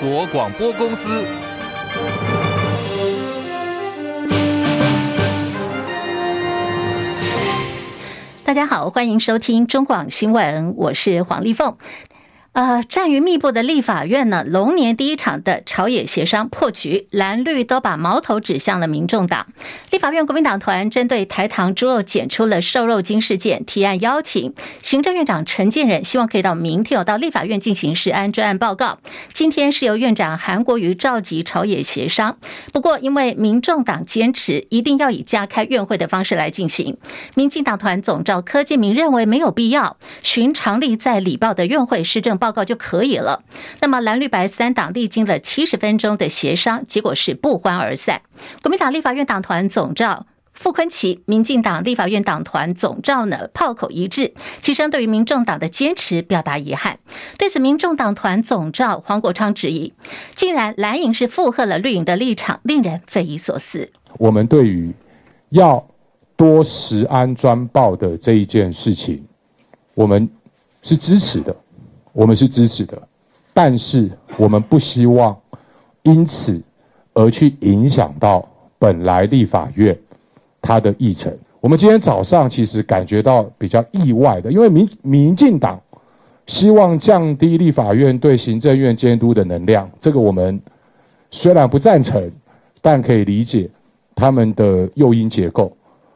国广播公司。大家好，欢迎收听中广新闻，我是黄丽凤。呃，战云密布的立法院呢，龙年第一场的朝野协商破局，蓝绿都把矛头指向了民众党。立法院国民党团针对台糖猪肉检出了瘦肉精事件，提案邀请行政院长陈建仁，希望可以到明天有到立法院进行食安专案报告。今天是由院长韩国瑜召集朝野协商，不过因为民众党坚持一定要以加开院会的方式来进行，民进党团总召柯建铭认为没有必要，寻常例在礼报的院会施政。报报告就可以了。那么蓝绿白三党历经了七十分钟的协商，结果是不欢而散。国民党立法院党团总召傅昆萁，民进党立法院党团总召呢炮口一致，齐声对于民众党的坚持表达遗憾。对此，民众党团总召黄国昌质疑：竟然蓝营是附和了绿营的立场，令人匪夷所思。我们对于要多食安专报的这一件事情，我们是支持的。我们是支持的，但是我们不希望因此而去影响到本来立法院它的议程。我们今天早上其实感觉到比较意外的，因为民民进党希望降低立法院对行政院监督的能量，这个我们虽然不赞成，但可以理解他们的诱因结构。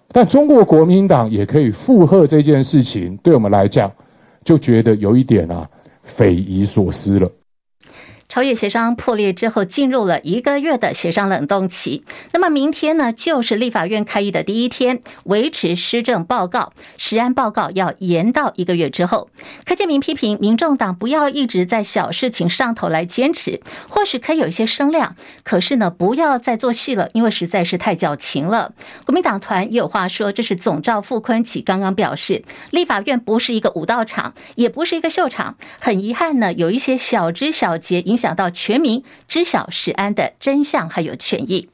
但中国国民党也可以附和这件事情，对我们来讲就觉得有一点啊。匪夷所思了。朝野协商破裂之后，进入了一个月的协商冷冻期。那么明天呢，就是立法院开议的第一天，维持施政报告、实案报告要延到一个月之后。柯建铭批评民众党不要一直在小事情上头来坚持，或许可以有一些声量，可是呢，不要再做戏了，因为实在是太矫情了。国民党团也有话说，这是总召傅崐萁刚刚表示，立法院不是一个武道场，也不是一个秀场。很遗憾呢，有一些小枝小节影响。想到全民知晓食安的真相还有权益，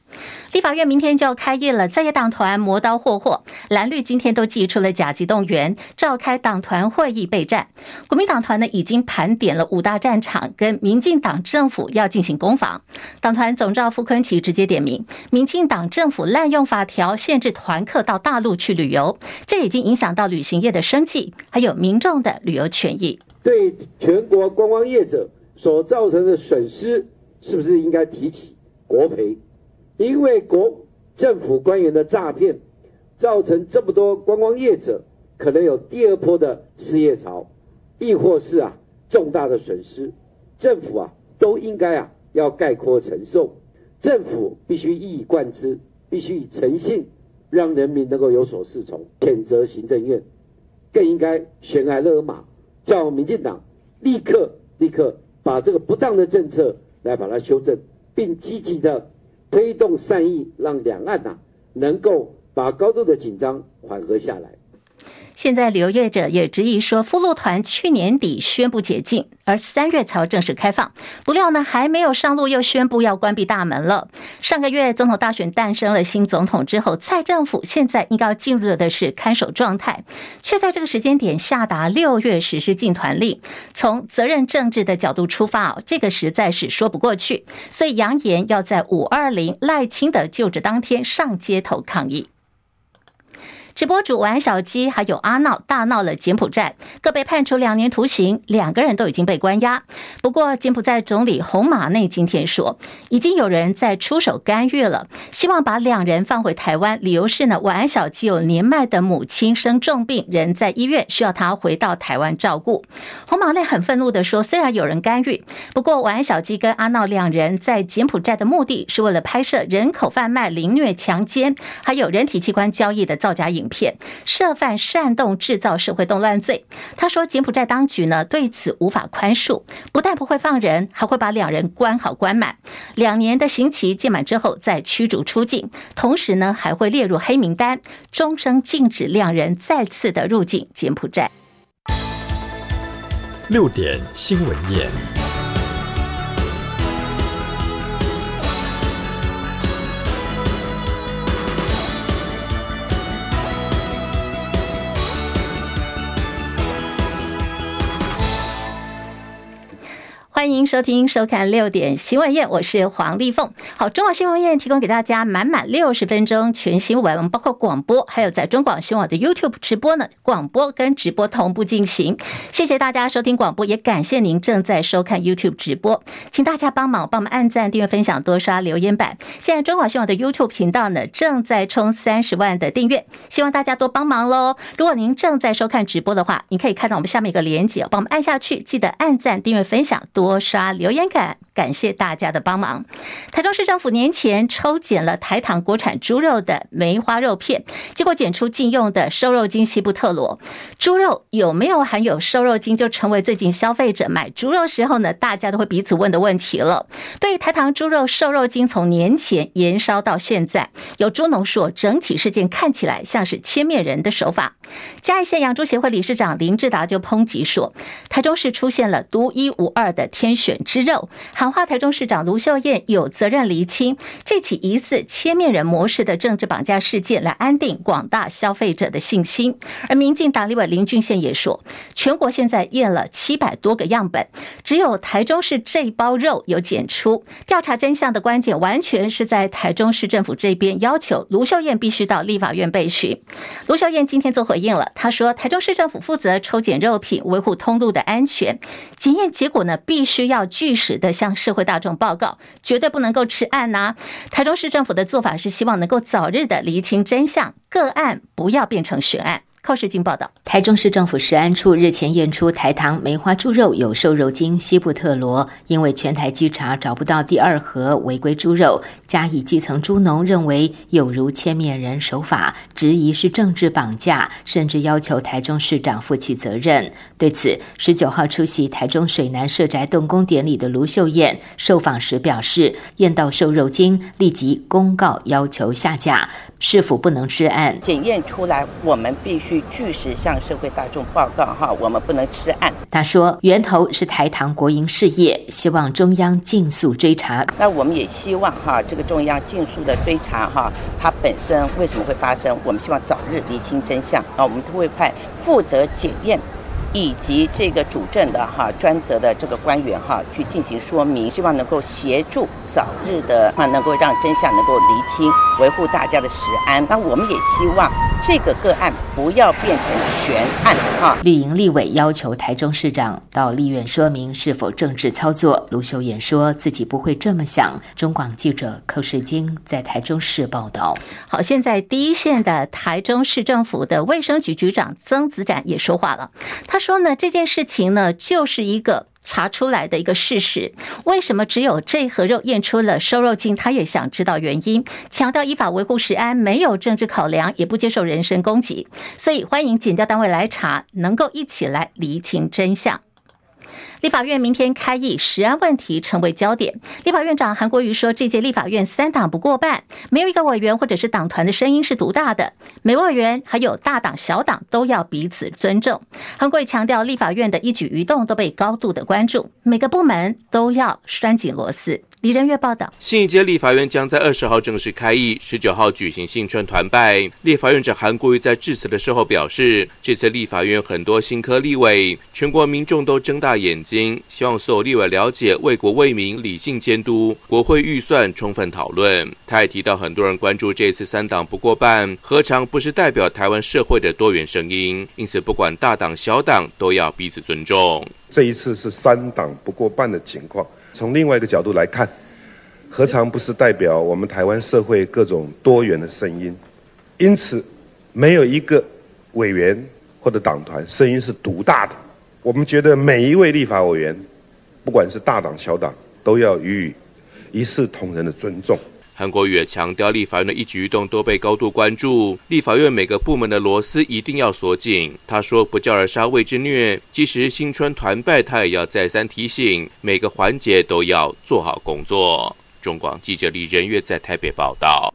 立法院明天就要开业了。在野党团磨刀霍霍，蓝绿今天都祭出了甲级动员，召开党团会议备战。国民党团呢已经盘点了五大战场，跟民进党政府要进行攻防。党团总召傅崐萁直接点名，民进党政府滥用法条，限制团客到大陆去旅游，这已经影响到旅行业的生计，还有民众的旅游权益。对全国观光业者。所造成的损失，是不是应该提起国赔？因为国政府官员的诈骗，造成这么多观光业者可能有第二波的失业潮，亦或是啊重大的损失，政府啊都应该啊要概括承受。政府必须一以贯之，必须以诚信，让人民能够有所适从。谴责行政院，更应该悬崖勒马，叫民进党立刻立刻。把这个不当的政策来把它修正，并积极的推动善意，让两岸呐、能够把高度的紧张缓和下来。现在旅游业者也质疑说，复路团去年底宣布解禁，而三月才正式开放，不料呢还没有上路，又宣布要关闭大门了。上个月总统大选诞生了新总统之后，蔡政府现在应该要进入的是看守状态，却在这个时间点下达六月实施禁团令。从责任政治的角度出发啊，这个实在是说不过去，所以扬言要在五二零赖清德就职当天上街头抗议。直播主玩小鸡还有阿闹大闹了柬埔寨，各被判处两年徒刑，两个人都已经被关押。不过，柬埔寨总理洪马内今天说，已经有人在出手干预了，希望把两人放回台湾。理由是呢，玩小鸡有年迈的母亲生重病，人在医院，需要他回到台湾照顾。洪马内很愤怒地说，虽然有人干预，不过玩小鸡跟阿闹两人在柬埔寨的目的是为了拍摄人口贩卖、凌虐、强奸，还有人体器官交易的造假影影片涉犯煽动制造社会动乱罪，他说柬埔寨当局呢对此无法宽恕，不但不会放人，还会把两人关好关满，两年的刑期届满之后再驱逐出境，同时呢还会列入黑名单，终生禁止两人再次的入境柬埔寨。六点新闻夜。欢迎收听、收看六点新闻夜，我是黄丽凤。好，中广新闻夜提供给大家满满六十分钟全新闻，包括广播，还有在中广新闻网的 YouTube 直播呢，广播跟直播同步进行。谢谢大家收听广播，也感谢您正在收看 YouTube 直播，请大家帮忙帮我们按赞、订阅、分享、多刷留言板。现在中广新闻网的 YouTube 频道呢，正在冲三十万的订阅，希望大家多帮忙喽。如果您正在收看直播的话，您可以看到我们下面一个连接，帮我们按下去，记得按赞、订阅、分享多。多刷留言感，感谢大家的帮忙。台中市政府年前抽检了台糖国产猪肉的梅花肉片，结果检出禁用的瘦肉精西布特罗。猪肉有没有含有瘦肉精，就成为最近消费者买猪肉时候呢，大家都会彼此问的问题了。对于台糖猪肉瘦肉精从年前延烧到现在，有猪农说，整体事件看起来像是切面人的手法。嘉义县养猪协会理事长林志达就抨击说，台中市出现了独一无二的天选之肉，喊话台中市长卢秀燕有责任厘清这起疑似千面人模式的政治绑架事件，来安定广大消费者的信心。而民进党立委林俊宪也说，全国现在验了七百多个样本，只有台中市这包肉有检出。调查真相的关键完全是在台中市政府这边，要求卢秀燕必须到立法院备询。卢秀燕今天做回应了，她说台中市政府负责抽检肉品，维护通路的安全，检验结果呢。必须要据实的向社会大众报告，绝对不能够吃案呐、台中市政府的做法是希望能够早日的厘清真相，个案不要变成悬案。寇世金报道，台中市政府食安处日前验出台糖梅花猪肉有瘦肉精西布特罗，因为全台稽查找不到第二盒违规猪肉，嘉义基层猪农认为有如千面人手法，质疑是政治绑架，甚至要求台中市长负起责任。对此，十九号出席台中水南社宅动工典礼的卢秀燕受访时表示，验到瘦肉精，立即公告要求下架，是否不能吃案，检验出来，我们必须。据据实向社会大众报告哈，我们不能吃案。他说，源头是台糖国营事业，希望中央尽速追查。那我们也希望哈，这个中央尽速的追查哈，它本身为什么会发生？我们希望早日厘清真相啊，我们都会派负责检验。以及这个主政的哈专责的这个官员哈去进行说明，希望能够协助早日的啊能够让真相能够厘清，维护大家的食安。那我们也希望这个个案不要变成悬案哈。绿营立委要求台中市长到立院说明是否政治操作。卢秀妍说自己不会这么想。中广记者寇世京在台中市报道。好，现在第一线的台中市政府的卫生局局长曾子展也说话了，他。说呢，这件事情呢，就是一个查出来的一个事实。为什么只有这盒肉验出了瘦肉精？他也想知道原因，强调依法维护食安，没有政治考量，也不接受人身攻击。所以欢迎检调单位来查，能够一起来厘清真相。立法院明天开议，食安问题成为焦点。立法院长韩国瑜说，这届立法院三党不过半，没有一个委员或者是党团的声音是独大的，每位委员还有大党小党都要彼此尊重。韩国瑜强调，立法院的一举一动都被高度的关注，每个部门都要拴紧螺丝。李仁月报道，新一届立法院将在二十号正式开议，十九号举行新春团拜。立法院长韩国瑜在致辞的时候表示，这次立法院很多新科立委，全国民众都睁大眼睛，希望所有立委了解为国为民，理性监督国会预算，充分讨论。他也提到，很多人关注这次三党不过半，何尝不是代表台湾社会的多元声音？因此，不管大党小党，都要彼此尊重。这一次是三党不过半的情况。从另外一个角度来看，何尝不是代表我们台湾社会各种多元的声音？因此，没有一个委员或者党团声音是独大的。我们觉得每一位立法委员，不管是大党小党，都要予以一视同仁的尊重。韩国瑜也强调，立法院的一举一动都被高度关注，立法院每个部门的螺丝一定要锁紧。他说：“不教而杀谓之虐。”即使新春团拜，他也要再三提醒，每个环节都要做好工作。中广记者李仁月在台北报道。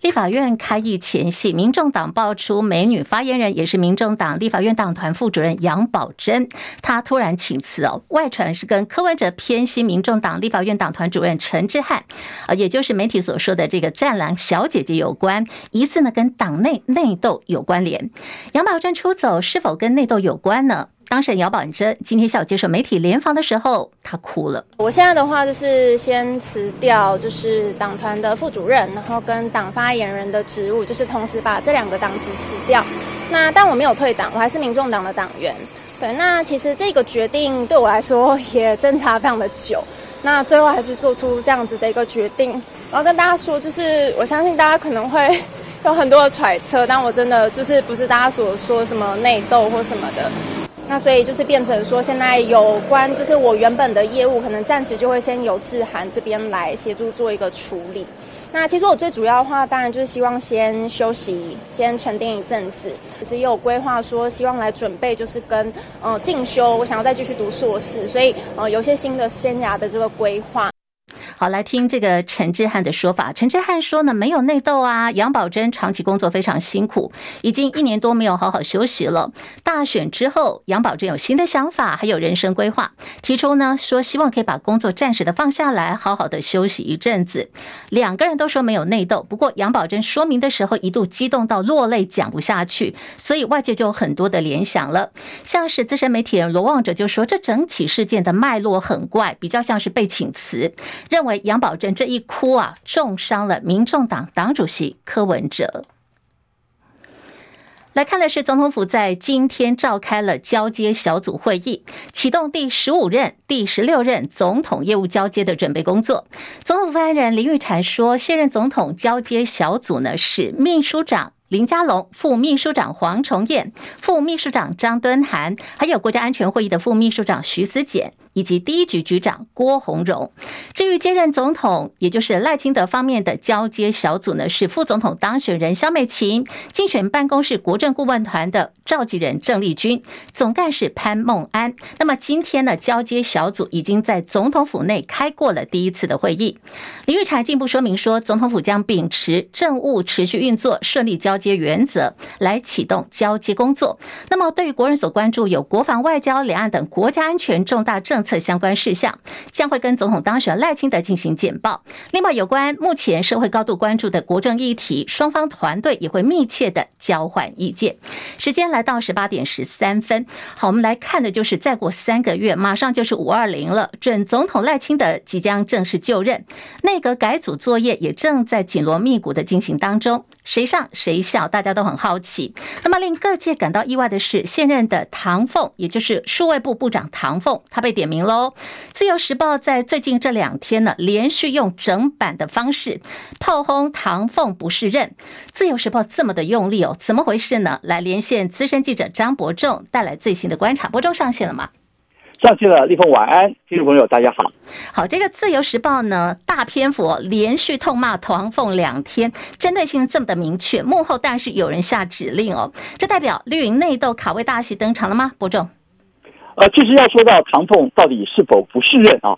立法院开议前夕，民众党爆出美女发言人，也是民众党立法院党团副主任杨宝珍，她突然请辞哦。外传是跟柯文哲偏心民众党立法院党团主任陈之汉，呃，也就是媒体所说的这个战狼小姐姐有关，疑似呢跟党内内斗有关联。杨宝珍出走是否跟内斗有关呢？当事人姚宝珍今天下午接受媒体联访的时候，他哭了。我现在的话就是先辞掉，就是党团的副主任，然后跟党发言人的职务，就是同时把这两个党职辞掉。那但我没有退党，我还是民众党的党员。对，那其实这个决定对我来说也挣扎非常的久。那最后还是做出这样子的一个决定。我要跟大家说，就是我相信大家可能会。有很多的揣测，但我真的就是不是大家所说什么内斗或什么的，那所以就是变成说，现在有关就是我原本的业务，可能暂时就会先由志涵这边来协助做一个处理。那其实我最主要的话，当然就是希望先休息，先沉淀一阵子，其实也有规划说希望来准备，就是跟呃进修，我想要再继续读硕士，所以呃有些新的生涯的这个规划。好，来听这个陈志汉的说法。陈志汉说呢，没有内斗啊。杨宝珍长期工作非常辛苦，已经一年多没有好好休息了。大选之后，杨宝珍有新的想法，还有人生规划，提出呢说希望可以把工作暂时的放下来，好好的休息一阵子。两个人都说没有内斗，不过杨宝珍说明的时候一度激动到落泪，讲不下去，所以外界就有很多的联想了。像是资深媒体人罗望哲就说，这整起事件的脉络很怪，比较像是被请辞，认为。杨宝珍这一哭啊，重伤了民众党党主席柯文哲。来看的是，总统府在今天召开了交接小组会议，启动第十五任、第十六任总统业务交接的准备工作。总统发言人林玉婵说，现任总统交接小组呢是秘书长林佳龙、副秘书长黄崇彦、副秘书长张敦涵，还有国家安全会议的副秘书长徐思俭。以及第一局局长郭鸿荣。至于接任总统，也就是赖清德方面的交接小组呢，是副总统当选人萧美琴、竞选办公室国政顾问团的召集人郑丽君、总干事潘孟安。那么今天呢，交接小组已经在总统府内开过了第一次的会议。林育婵进一步说明说，总统府将秉持政务持续运作、顺利交接原则来启动交接工作。那么对于国人所关注有国防、外交、两岸等国家安全重大政。政策相关事项将会跟总统当选赖清德进行简报。另外，有关目前社会高度关注的国政议题，双方团队也会密切的交换意见。时间来到十八点十三分，好，我们来看的就是再过三个月，马上就是五二零了，准总统赖清德即将正式就任，内阁改组作业也正在紧锣密鼓的进行当中。谁上谁下，大家都很好奇。那么令各界感到意外的是，现任的唐凤，也就是数位部部长唐凤，他被点名喽。自由时报在最近这两天呢，连续用整版的方式炮轰唐凤不是任。自由时报这么的用力哦，怎么回事呢？来连线资深记者张伯仲，带来最新的观察。伯仲上线了吗？上去了，立峰晚安，听众朋友大家好。好，这个自由时报呢，大篇幅连续痛骂唐凤两天，针对性这么的明确，幕后当然是有人下指令哦。这代表绿营内斗卡位大戏登场了吗？伯仲？呃，其实要说到唐凤到底是否不适任啊，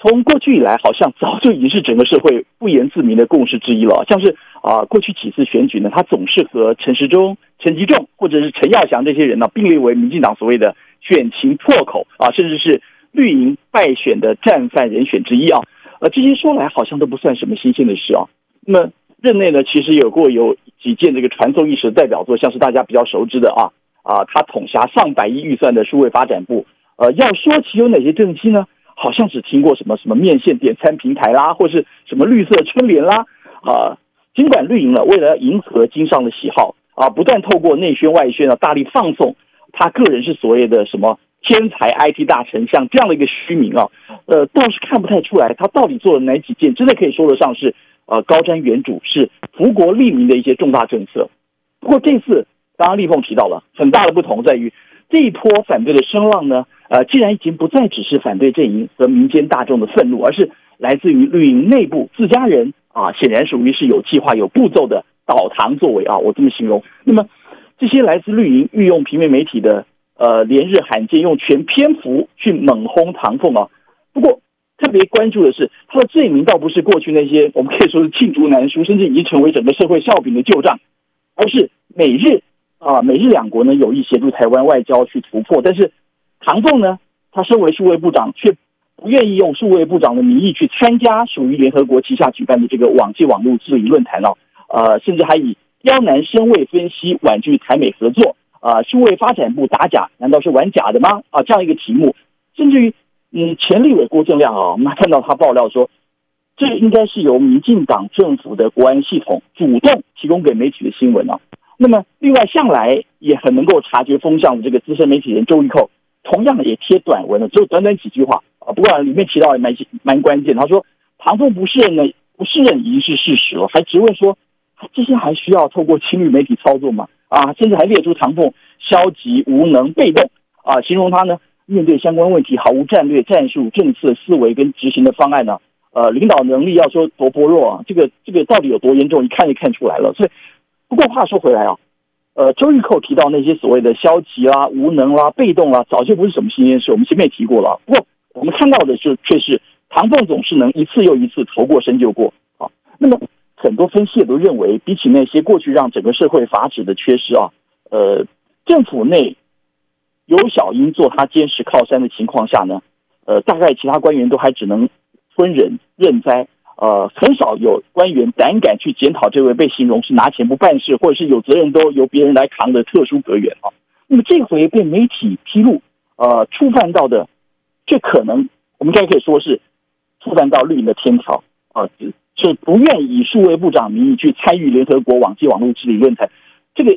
从过去以来，好像早就已经是整个社会不言自明的共识之一了。像是啊、呃，过去几次选举呢，他总是和陈时中、陈吉仲或者是陈耀祥这些人呢并列为民进党所谓的。选情破口啊，甚至是绿营败选的战犯人选之一啊，呃，这些说来好像都不算什么新鲜的事啊。那么任内呢，其实有过有几件这个传颂一时的代表作，像是大家比较熟知的啊啊，他统辖上百亿预算的数位发展部。呃，要说起有哪些政绩呢？好像只听过什么什么面线点餐平台啦，或是什么绿色春联啦啊。尽管绿营呢，为了迎合经商的喜好啊，不断透过内宣外宣啊，大力放送。他个人是所谓的什么天才 IT 大臣，像这样的一个虚名啊，呃，倒是看不太出来他到底做了哪几件，真的可以说得上是呃高瞻远瞩，是福国利民的一些重大政策。不过这次，刚刚丽凤提到了很大的不同在于，这一波反对的声浪呢，呃，既然已经不再只是反对阵营和民间大众的愤怒，而是来自于绿营内部自家人啊，显然属于是有计划、有步骤的倒唐作为啊，我这么形容。那么。这些来自绿营御用平面媒体的呃连日罕见用全篇幅去猛轰唐凤啊，不过特别关注的是他的罪名倒不是过去那些我们可以说是罄竹难书，甚至已经成为整个社会笑柄的旧账，而是美日啊美日两国呢有意协助台湾外交去突破，但是唐凤呢，他身为数位部长却不愿意用数位部长的名义去参加属于联合国旗下举办的这个网际网络治理论坛哦，呃，甚至还以。刁难深位分析，婉拒台美合作。啊，数位发展部打假，难道是玩假的吗？啊，这样一个题目，甚至于，嗯，前立委郭正亮啊，我们看到他爆料说，这应该是由民进党政府的国安系统主动提供给媒体的新闻啊。那么，另外向来也很能够察觉风向的这个资深媒体人周玉蔻，同样也贴短文了，只有短短几句话。啊，不过里面提到也蛮蛮关键，他说唐凤不适任呢，不适任已经是事实了，还质问说，这些还需要透过亲绿媒体操作吗？啊，甚至还列出唐凤消极、无能、被动啊，形容他呢面对相关问题毫无战略、战术、政策思维跟执行的方案呢，呃，领导能力要说多薄弱啊，这个这个到底有多严重，一看就看出来了。所以，不过话说回来啊，呃，周玉蔻提到那些所谓的消极啦、啊、无能啦、啊、被动啦、啊，早就不是什么新鲜事，我们前面也提过了。不过，我们看到的就却是唐凤总是能一次又一次头过身就过啊。那么。很多分析也都认为，比起那些过去让整个社会法治的缺失啊，呃，政府内有小英做他坚实靠山的情况下呢，呃，大概其他官员都还只能吞忍认栽，呃，很少有官员胆敢去检讨这位被形容是拿钱不办事，或者是有责任都由别人来扛的特殊格员啊。那么这回被媒体披露，呃，触犯到的，这可能我们该可以说是触犯到绿营的天条啊。是不愿以数位部长名义去参与联合国网际网络治理论坛，这个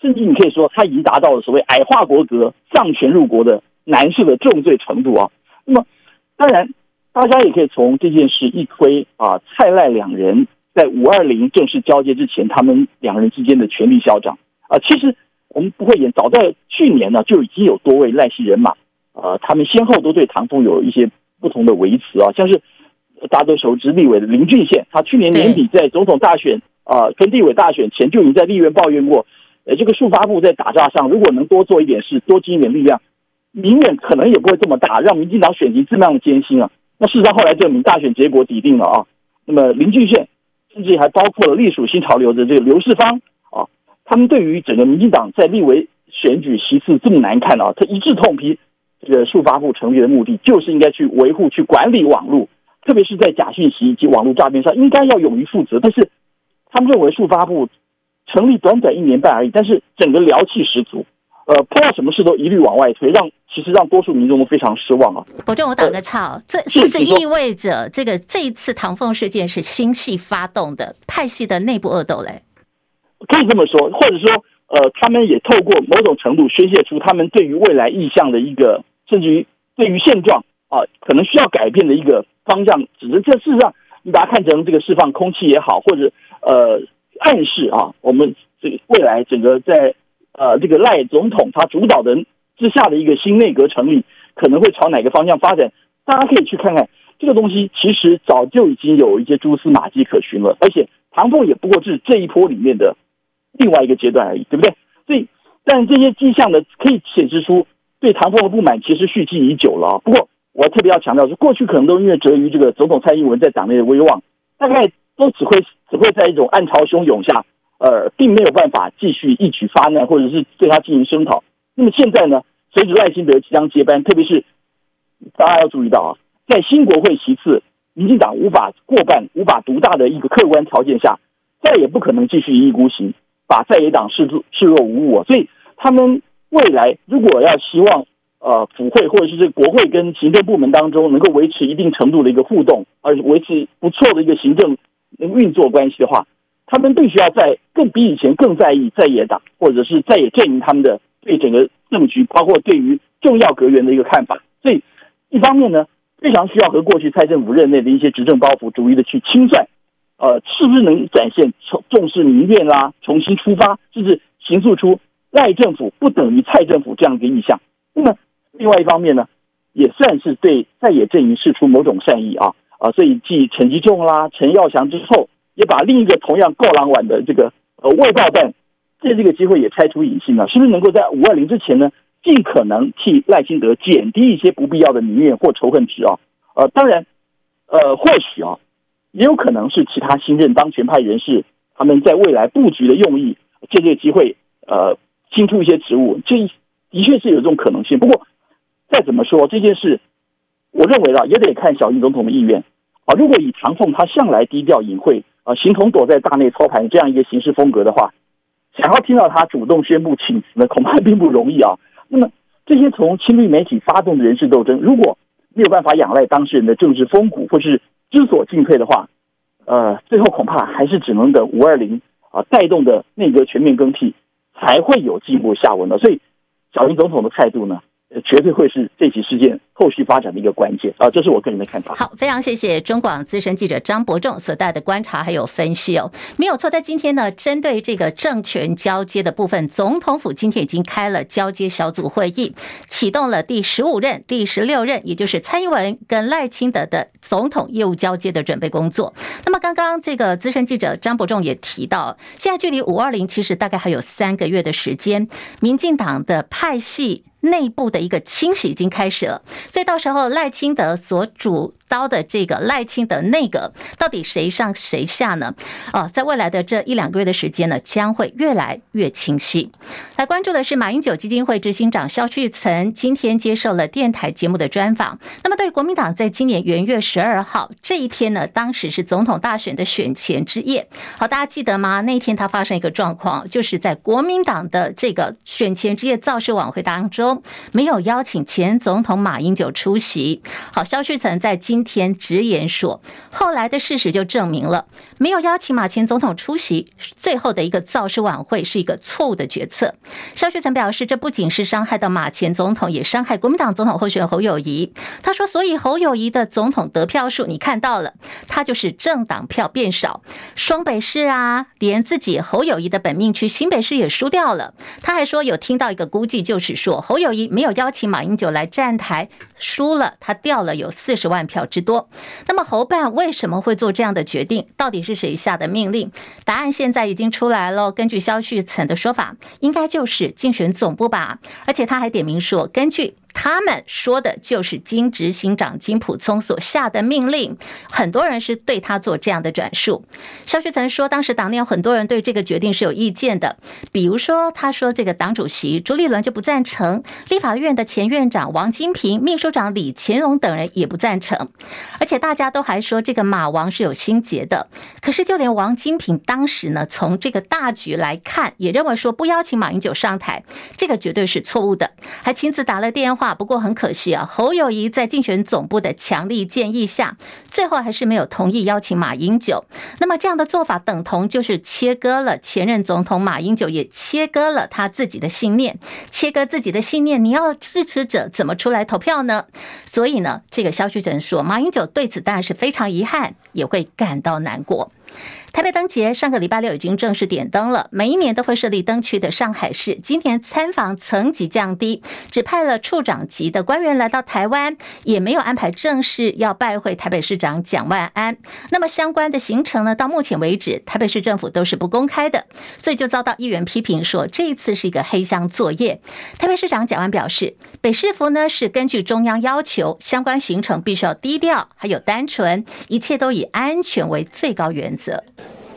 甚至你可以说他已经达到了所谓矮化国格、丧权辱国的难事的重罪程度啊。那么，当然大家也可以从这件事一窥啊，蔡赖两人在五二零正式交接之前，他们两人之间的权力消长啊。其实我们不会演，早在去年呢就已经有多位赖系人马啊，他们先后都对唐凤有一些不同的维持啊，像是。大家都熟知立委的林俊宪，他去年年底在总统大选啊、呃，跟立委大选前就已经在立院抱怨过，呃，这个速发部在打架上如果能多做一点事，多尽一点力量，民怨可能也不会这么大，让民进党选情这么样的艰辛啊。那事实上后来证明，大选结果底定了啊。那么林俊宪，甚至还包括了隶属新潮流的这个刘世芳啊，他们对于整个民进党在立委选举席次这么难看啊，他一致痛批这个速发部成立的目的就是应该去维护、去管理网络。特别是在假讯息以及网络诈骗上，应该要勇于负责。但是他们认为数发部成立短短一年半而已，但是整个聊气十足，呃，碰到什么事都一律往外推，让其实让多数民众都非常失望啊。我就我打个岔，这是不是意味着这个这一次唐凤事件是新系发动的派系的内部恶斗嘞？可以这么说，或者说，呃，他们也透过某种程度宣泄出他们对于未来意向的一个，甚至于对于现状啊，可能需要改变的一个。方向只是这事实上，你把它看成这个释放空气也好，或者呃暗示啊，我们这个未来整个在呃这个赖总统他主导的之下的一个新内阁成立，可能会朝哪个方向发展？大家可以去看看这个东西，其实早就已经有一些蛛丝马迹可循了。而且唐凤也不过是这一波里面的另外一个阶段而已，对不对？所以，但这些迹象呢，可以显示出对唐凤的不满其实蓄积已久了。不过。我特别要强调说，过去可能都因为折于这个总统蔡英文在党内的威望，大概都只会只会在一种暗潮汹涌下，呃，并没有办法继续一举发难，或者是对他进行声讨。那么现在呢，随着赖清德即将接班，特别是大家要注意到啊，在新国会席次，民进党无法过半、无法独大的一个客观条件下，再也不可能继续一意孤行，把在野党视视若无物。所以他们未来如果要希望。呃，府会或者是这国会跟行政部门当中能够维持一定程度的一个互动，而维持不错的一个行政运作关系的话，他们必须要在更比以前更在意在野党或者是在野阵营他们的对整个政局，包括对于重要阁员的一个看法。所以，一方面呢，非常需要和过去蔡政府任内的一些执政包袱逐一的去清算，呃，是不是能展现重重视民怨啦，重新出发，甚至形塑出赖政府不等于蔡政府这样一个意向。那么。另外一方面呢，也算是对在野阵营释出某种善意啊啊，所以继陈吉仲啦、陈耀祥之后，也把另一个同样够狼玩的这个呃未爆弹，借这个机会也拆除隐性了，是不是能够在五二零之前呢，尽可能替赖清德减低一些不必要的民怨或仇恨值啊？呃，当然，呃，或许啊，也有可能是其他新任当权派人士他们在未来布局的用意，借这个机会呃，清出一些职务，这的确是有这种可能性。不过。再怎么说这件事，我认为啊，也得看小英总统的意愿啊。如果以唐凤他向来低调隐晦啊，形同躲在大内操盘这样一个行事风格的话，想要听到他主动宣布请辞呢，恐怕并不容易啊。那么这些从亲绿媒体发动的人事斗争，如果没有办法仰赖当事人的政治风骨或是知所进退的话，呃，最后恐怕还是只能等五二零啊带动的内阁全面更替，才会有进一步下文的。所以，小英总统的态度呢，绝对会是这起事件后续发展的一个关键啊，这是我个人的看法。好，非常谢谢中广资深记者张伯仲所带的观察还有分析哦，没有错，在今天呢，针对这个政权交接的部分，总统府今天已经开了交接小组会议，启动了第十五任、第十六任，也就是蔡英文跟赖清德的总统业务交接的准备工作。那么刚刚这个资深记者张伯仲也提到，现在距离五二零其实大概还有三个月的时间，民进党的派系。内部的一个清洗已经开始了，所以到时候赖清德所主刀的这个赖清德内阁到底谁上谁下呢？哦，在未来的这一两个月的时间呢，将会越来越清晰。来关注的是马英九基金会执行长萧旭岑今天接受了电台节目的专访。那么，对国民党在今年元月十二号这一天呢，当时是总统大选的选前之夜。好，大家记得吗？那一天他发生一个状况，就是在国民党的这个选前之夜造势晚会当中，没有邀请前总统马英九出席。好，萧旭岑在今今天直言说，后来的事实就证明了，没有邀请马前总统出席最后的一个造势晚会是一个错误的决策。萧旭曾表示，这不仅是伤害到马前总统，也伤害国民党总统候选人侯友谊。他说，所以侯友谊的总统得票数你看到了，他就是政党票变少，双北市啊，连自己侯友谊的本命区新北市也输掉了。他还说，有听到一个估计，就是说侯友谊没有邀请马英九来站台，输了，他掉了有四十万票。之多，那么侯办为什么会做这样的决定？到底是谁下的命令？答案现在已经出来了。根据肖旭岑的说法，应该就是竞选总部吧。而且他还点名说，根据。他们说的就是金执行长金普聪所下的命令，很多人是对他做这样的转述。萧旭曾说，当时党内有很多人对这个决定是有意见的，比如说他说这个党主席朱立伦就不赞成，立法院的前院长王金平、秘书长李干龙等人也不赞成，而且大家都还说这个马王是有心结的。可是就连王金平当时呢，从这个大局来看，也认为说不邀请马英九上台，这个绝对是错误的，还亲自打了电话。不过很可惜啊，侯友谊在竞选总部的强力建议下，最后还是没有同意邀请马英九。那么这样的做法等同就是切割了前任总统马英九，也切割了他自己的信念。切割自己的信念，你要支持者怎么出来投票呢？所以呢，这个萧旭岑说，马英九对此当然是非常遗憾，也会感到难过。台北灯节上个礼拜六已经正式点灯了。每一年都会设立灯区的上海市，今年参访层级降低，只派了处长级的官员来到台湾，也没有安排正式要拜会台北市长蒋万安。那么相关的行程呢，到目前为止，台北市政府都是不公开的，所以就遭到议员批评说，这一次是一个黑箱作业。台北市长蒋万表示，北市府呢是根据中央要求，相关行程必须要低调，还有单纯，一切都以安全为最高原则。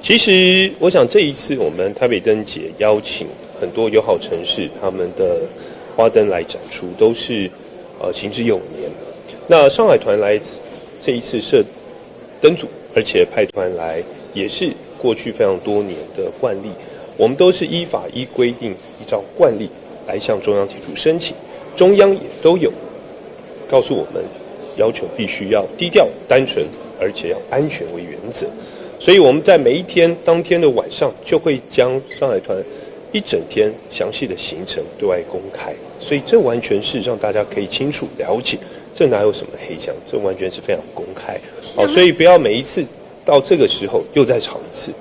其实，我想这一次我们台北灯节邀请很多友好城市他们的花灯来展出，都是呃行之有年。那上海团来这一次设灯组，而且派团来也是过去非常多年的惯例。我们都是依法依规定，依照惯例来向中央提出申请，中央也都有告诉我们，要求必须要低调、单纯，而且要安全为原则。所以我们在每一天当天的晚上，就会将上海团一整天详细的行程对外公开。所以这完全是让大家可以清楚了解，这哪有什么黑箱？这完全是非常公开。好，所以不要每一次到这个时候又再吵一次。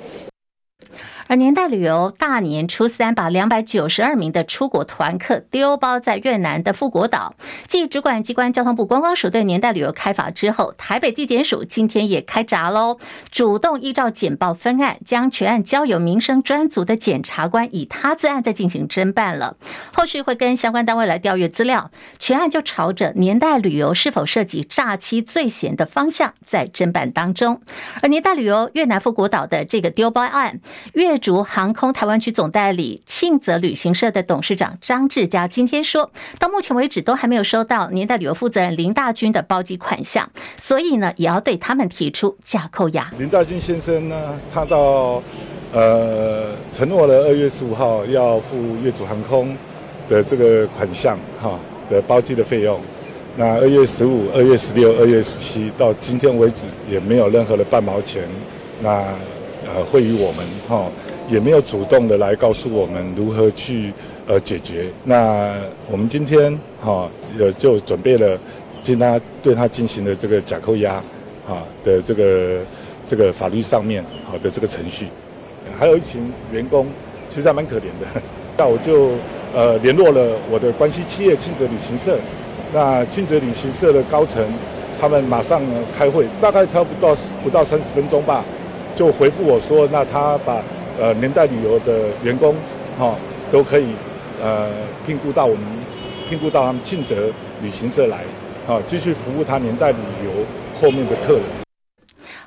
而年代旅游大年初三把两百九十二名的出国团客丢包在越南的富国岛。继主管机关交通部观光署对年代旅游开罚之后，台北地检署今天也开闸喽，主动依照简报分案，将全案交由民生专组的检察官以他自案再进行侦办了。后续会跟相关单位来调阅资料，全案就朝着年代旅游是否涉及诈欺罪嫌的方向在侦办当中。而年代旅游越南富国岛的这个丢包案，越竹航空台湾区总代理庆泽旅行社的董事长张志佳今天说，到目前为止都还没有收到年代旅游负责人林大军的包机款项，所以呢，也要对他们提出假扣押。林大军先生呢，他到呃，承诺了二月十五号要付越组航空的这个款项哈的包机的费用。那二月十五、二月十六、二月十七到今天为止也没有任何的半毛钱，那呃汇于我们哈，也没有主动的来告诉我们如何去呃解决。那我们今天哈也就准备了，进他对他进行了这个假扣押啊的这个这个法律上面好的这个程序。还有一群员工其实还蛮可怜的，那我就呃联络了我的关系企业庆泽旅行社。那庆泽旅行社的高层，他们马上开会，大概差不多不到三十分钟吧，就回复我说，那他把呃年代旅游的员工，哈、都可以呃聘雇到我们，聘雇到他们庆泽旅行社来，啊、继续服务他年代旅游后面的客人。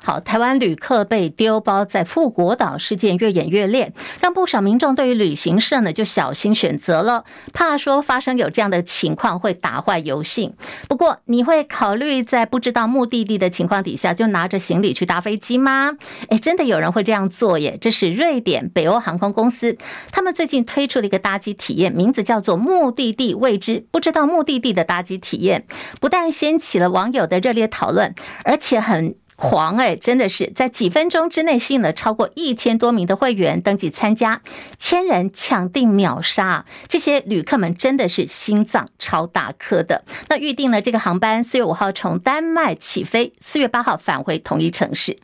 好，台湾旅客被丢包在富国岛事件越演越烈，让不少民众对于旅行社呢就小心选择了，怕说发生有这样的情况会打坏游兴。不过，你会考虑在不知道目的地的情况底下就拿着行李去搭飞机吗？诶，真的有人会这样做耶！这是瑞典北欧航空公司，他们最近推出了一个搭机体验，名字叫做“目的地未知，不知道目的地的搭机体验”，不但掀起了网友的热烈讨论，而且很。狂哎，真的是在几分钟之内吸引了超过一千多名的会员登记参加，千人抢订秒杀，这些旅客们真的是心脏超大颗的。那预定了这个航班，四月五号从丹麦起飞，四月八号返回同一城市。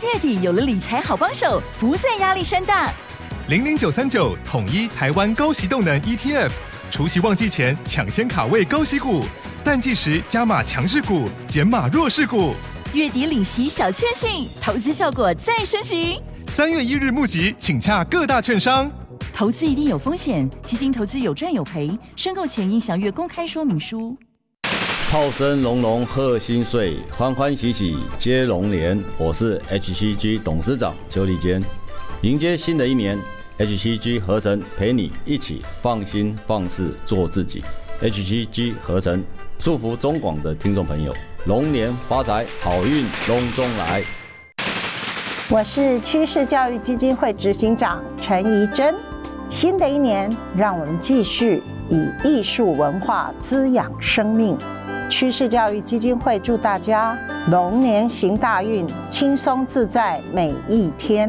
月底有了理财好帮手，不再压力山大。零零九三九统一台湾高息动能 ETF。除夕旺季前抢先卡位高息股，淡季时加码强势股，减码弱势股。月底领息小确幸，投资效果再升级。三月一日募集，请洽各大券商。投资一定有风险，基金投资有赚有赔，申购前应详阅公开说明书。炮声隆隆贺新岁，欢欢喜喜接龙年。我是 HCG 董事长邱立坚，迎接新的一年。HCG 合成陪你一起放心放肆做自己。HCG 合成祝福中广的听众朋友龙年发财，好运隆中来。我是趋势教育基金会执行长陈怡贞。新的一年，让我们继续以艺术文化滋养生命。趋势教育基金会祝大家龙年行大运，轻松自在每一天。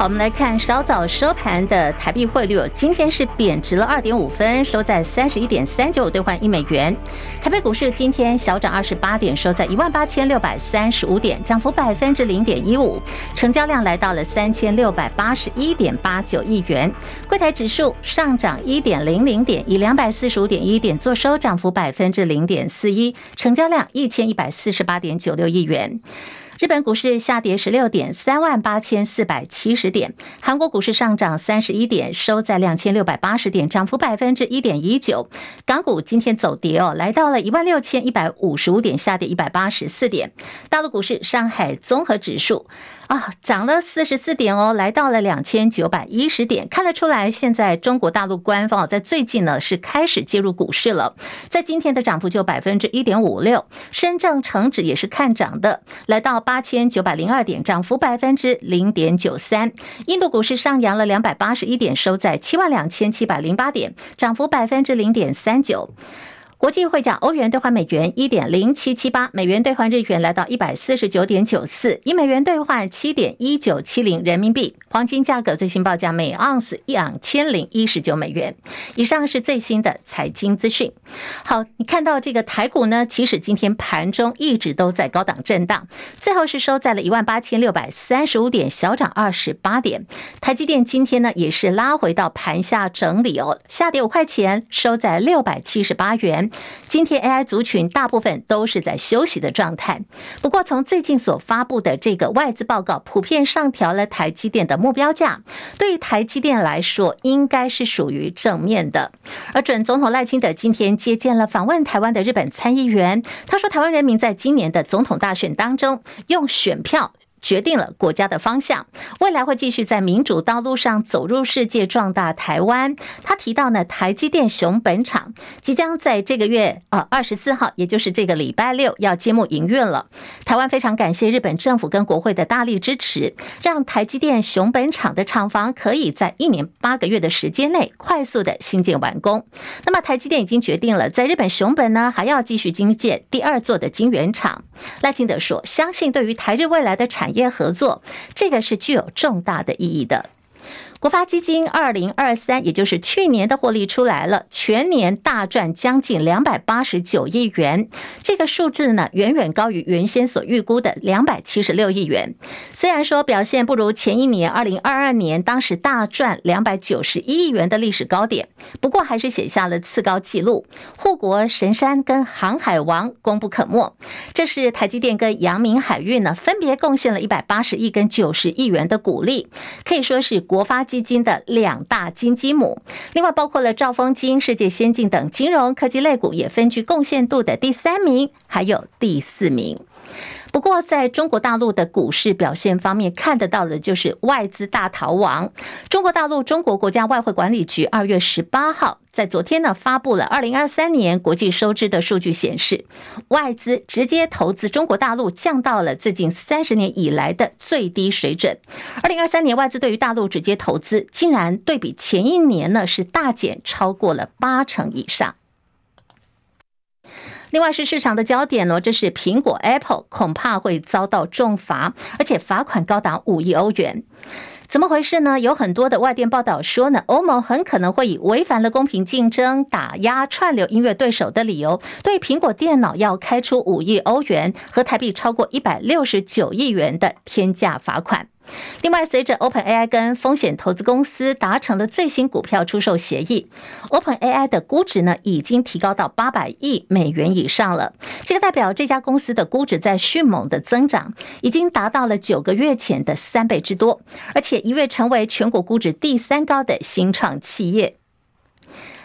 好，我们来看稍早收盘的台币汇率，今天是贬值了二点五分，收在三十一点三九兑换一美元。台北股市今天小涨二十八点，收在一万八千六百三十五点，涨幅百分之零点一五，成交量来到了三千六百八十一点八九亿元。柜台指数上涨一点零零点，以两百四十五点一点作收，涨幅百分之零点四一，成交量一千一百四十八点九六亿元。日本股市下跌十六点，三万八千四百七十点。韩国股市上涨三十一点，收在两千六百八十点，涨幅百分之一点一九。港股今天走跌哦，来到了一万六千一百五十五点，下跌一百八十四点。大陆股市，上海综合指数。啊，涨了四十四点哦，来到了两千九百一十点。看得出来，现在中国大陆官方在最近呢是开始介入股市了。在今天的涨幅就百分之一点五六，深证成指也是看涨的，来到八千九百零二点，涨幅百分之零点九三。印度股市上扬了两百八十一点，收在七万两千七百零八点，涨幅百分之零点三九。国际汇价，欧元兑换美元一点零七七八，美元兑换日元来到一百四十九点九四，一美元兑换七点一九七零人民币。黄金价格最新报价每盎司一两千零一十九美元。以上是最新的财经资讯。好，你看到这个台股呢，其实今天盘中一直都在高档震荡，最后是收在了一万八千六百三十五点，小涨二十八点。台积电今天呢也是拉回到盘下整理哦，下跌五块钱，收在六百七十八元。今天 AI 族群大部分都是在休息的状态。不过，从最近所发布的这个外资报告，普遍上调了台积电的目标价。对于台积电来说，应该是属于正面的。而准总统赖清德今天接见了访问台湾的日本参议员，他说：“台湾人民在今年的总统大选当中，用选票。”决定了国家的方向，未来会继续在民主道路上走入世界，壮大台湾。他提到呢，台积电熊本厂即将在这个月呃二十四号，也就是这个礼拜六要揭幕营运了。台湾非常感谢日本政府跟国会的大力支持，让台积电熊本厂的厂房可以在一年八个月的时间内快速的新建完工。那么台积电已经决定了，在日本熊本呢还要继续兴建第二座的晶圆厂。赖清德说，相信对于台日未来的产业合作，这个是具有重大的意义的。国发基金二零二三，也就是去年的获利出来了，全年大赚将近两百八十九亿元，这个数字呢远远高于原先所预估的两百七十六亿元。虽然说表现不如前一年二零二二年当时大赚两百九十一亿元的历史高点，不过还是写下了次高纪录。护国神山跟航海王功不可没。这是台积电跟阳明海运呢分别贡献了一百八十亿跟九十亿元的股利，可以说是国发。基金的两大金基母，另外包括了兆丰金、世界先进等金融科技类股也分居贡献度的第三名，还有第四名。不过，在中国大陆的股市表现方面，看得到的就是外资大逃亡。中国大陆中国国家外汇管理局二月十八号在昨天呢发布了二零二三年国际收支的数据，显示外资直接投资中国大陆降到了最近三十年以来的最低水准。二零二三年外资对于大陆直接投资，竟然对比前一年呢是大减超过了八成以上。另外是市场的焦点呢，这是苹果 Apple 恐怕会遭到重罚，而且罚款高达五亿欧元。怎么回事呢？有很多的外电报道说呢，欧盟很可能会以违反了公平竞争、打压串流音乐对手的理由，对苹果电脑要开出五亿欧元和台币超过一百六十九亿元的天价罚款。另外，随着 OpenAI 跟风险投资公司达成了最新股票出售协议，OpenAI 的估值呢已经提高到八百亿美元以上了。这个代表这家公司的估值在迅猛的增长，已经达到了九个月前的三倍之多，而且一跃成为全国估值第三高的新创企业。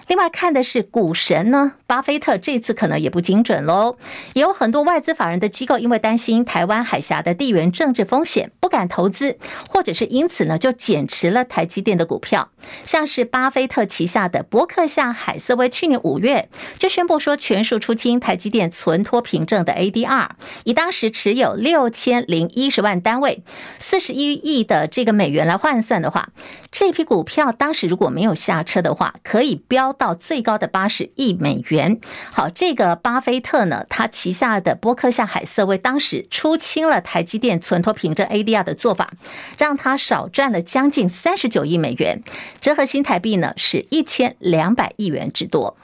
另外看的是股神呢，巴菲特这次可能也不精准喽。也有很多外资法人的机构，因为担心台湾海峡的地缘政治风险，不敢投资，或者是因此呢就减持了台积电的股票。像是巴菲特旗下的伯克夏海瑟威，去年五月就宣布说全数出清台积电存托凭证的 ADR，以当时持有六千零一十万单位、四十一亿的这个美元来换算的话，这批股票当时如果没有下车的话，可以标。到最高的八十亿美元。好，这个巴菲特呢，他旗下的波克夏海瑟威当时出清了台积电存托凭证 ADR 的做法，让他少赚了将近三十九亿美元，折合新台币呢是一千两百亿元之多。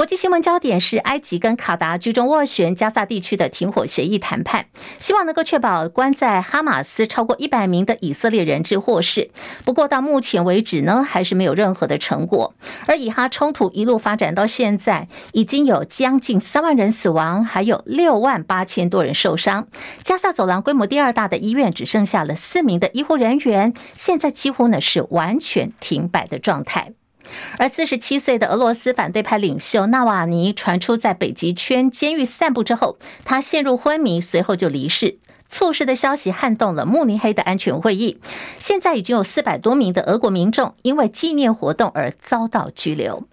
国际新闻焦点是埃及跟卡达居中斡旋加萨地区的停火协议谈判，希望能够确保关在哈马斯超过一百名的以色列人质获释。不过到目前为止呢，还是没有任何的成果。而以哈冲突一路发展到现在，已经有将近三万人死亡，还有六万八千多人受伤。加萨走廊规模第二大的医院只剩下了四名的医护人员，现在几乎呢是完全停摆的状态。而四十七岁的俄罗斯反对派领袖纳瓦尼传出在北极圈监狱散步之后，他陷入昏迷，随后就离世。猝逝的消息撼动了慕尼黑的安全会议。现在已经有四百多名的俄国民众因为纪念活动而遭到拘留。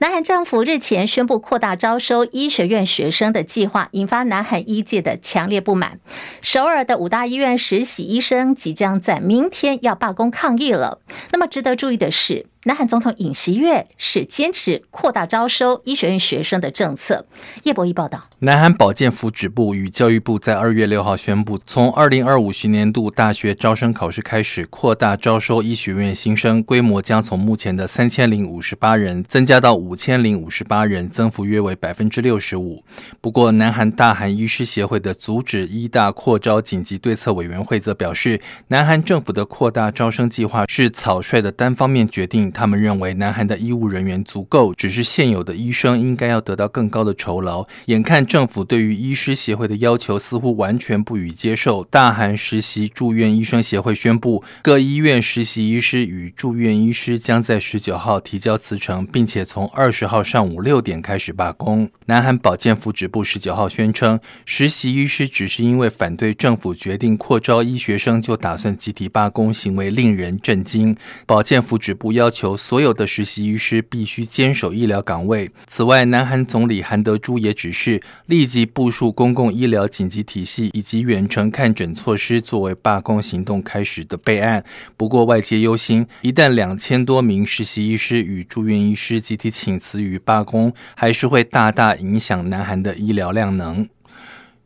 南韩政府日前宣布扩大招收医学院学生的计划，引发南韩医界的强烈不满。首尔的五大医院实习医生即将在明天要罢工抗议了。那么值得注意的是，南韩总统尹锡悦是坚持扩大招收医学院学生的政策。叶博弈报道，南韩保健福祉部与教育部在二月六号宣布，从二零二五学年度大学招生考试开始，扩大招收医学院新生，规模将从目前的三千零五十八人增加到五千零五十八人，增幅约为百分之六十五。不过，南韩大韩医师协会的阻止医大扩招紧急对策委员会则表示，南韩政府的扩大招生计划是草率的单方面决定。他们认为南韩的医务人员足够，只是现有的医生应该要得到更高的酬劳。眼看政府对于医师协会的要求似乎完全不予接受，大韩实习住院医生协会宣布，各医院实习医师与住院医师将在十九号提交辞呈，并且从二十号上午六点开始罢工。南韩保健福祉部十九号宣称，实习医师只是因为反对政府决定扩招医学生，就打算集体罢工，行为令人震惊。保健福祉部要求求所有的实习医师必须坚守医疗岗位。此外，南韩总理韩德洙也指示立即部署公共医疗紧急体系以及远程看诊措施，作为罢工行动开始的备案。不过，外界忧心，一旦两千多名实习医师与住院医师集体请辞与罢工，还是会大大影响南韩的医疗量能。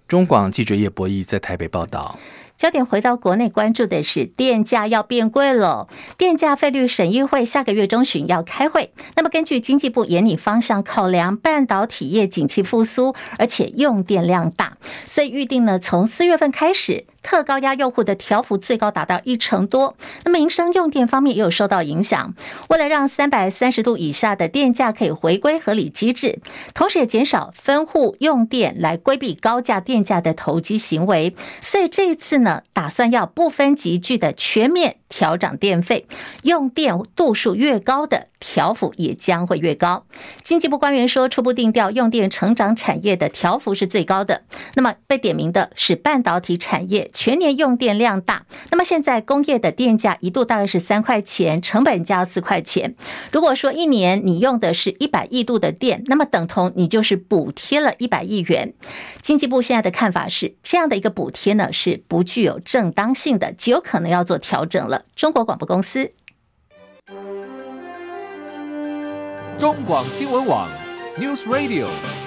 中广记者叶博弈在台北报道。焦点回到国内，关注的是电价要变贵了。电价费率审议会下个月中旬要开会。那么，根据经济部研拟方向考量，半导体业景气复苏，而且用电量大，所以预定呢，从四月份开始。特高压用户的调幅最高达到一成多，那么民生用电方面也有受到影响。为了让三百三十度以下的电价可以回归合理机制，同时也减少分户用电来规避高价电价的投机行为，所以这一次呢，打算要不分级距的全面调涨电费，用电度数越高的。调幅也将会越高。经济部官员说，初步定调用电成长产业的调幅是最高的。那么被点名的是半导体产业，全年用电量大。那么现在工业的电价一度大概是三块钱，成本价四块钱。如果说一年你用的是一百亿度的电，那么等同你就是补贴了一百亿元。经济部现在的看法是，这样的一个补贴呢是不具有正当性的，极有可能要做调整了。中国广播公司。中广新闻网，News Radio。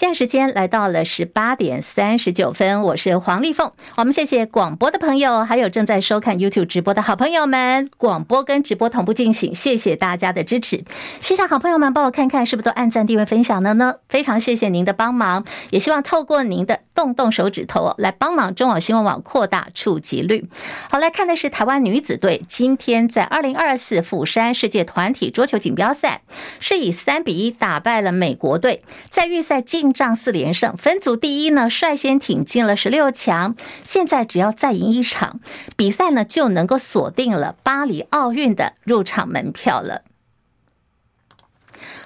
现在时间来到了十八点三十九分，我是黄丽凤。我们谢谢广播的朋友，还有正在收看 YouTube 直播的好朋友们。广播跟直播同步进行，谢谢大家的支持。线上好朋友们，帮我看看是不是都按赞、订阅、分享了呢？非常谢谢您的帮忙，也希望透过您的动动手指头来帮忙中网新闻网扩大触及率。好，来看的是台湾女子队今天在二零二四釜山世界团体桌球锦标赛，是以三比一打败了美国队，在预赛进。仗四连胜，分组第一呢，率先挺进了十六强。现在只要再赢一场比赛呢，就能够锁定了巴黎奥运的入场门票了。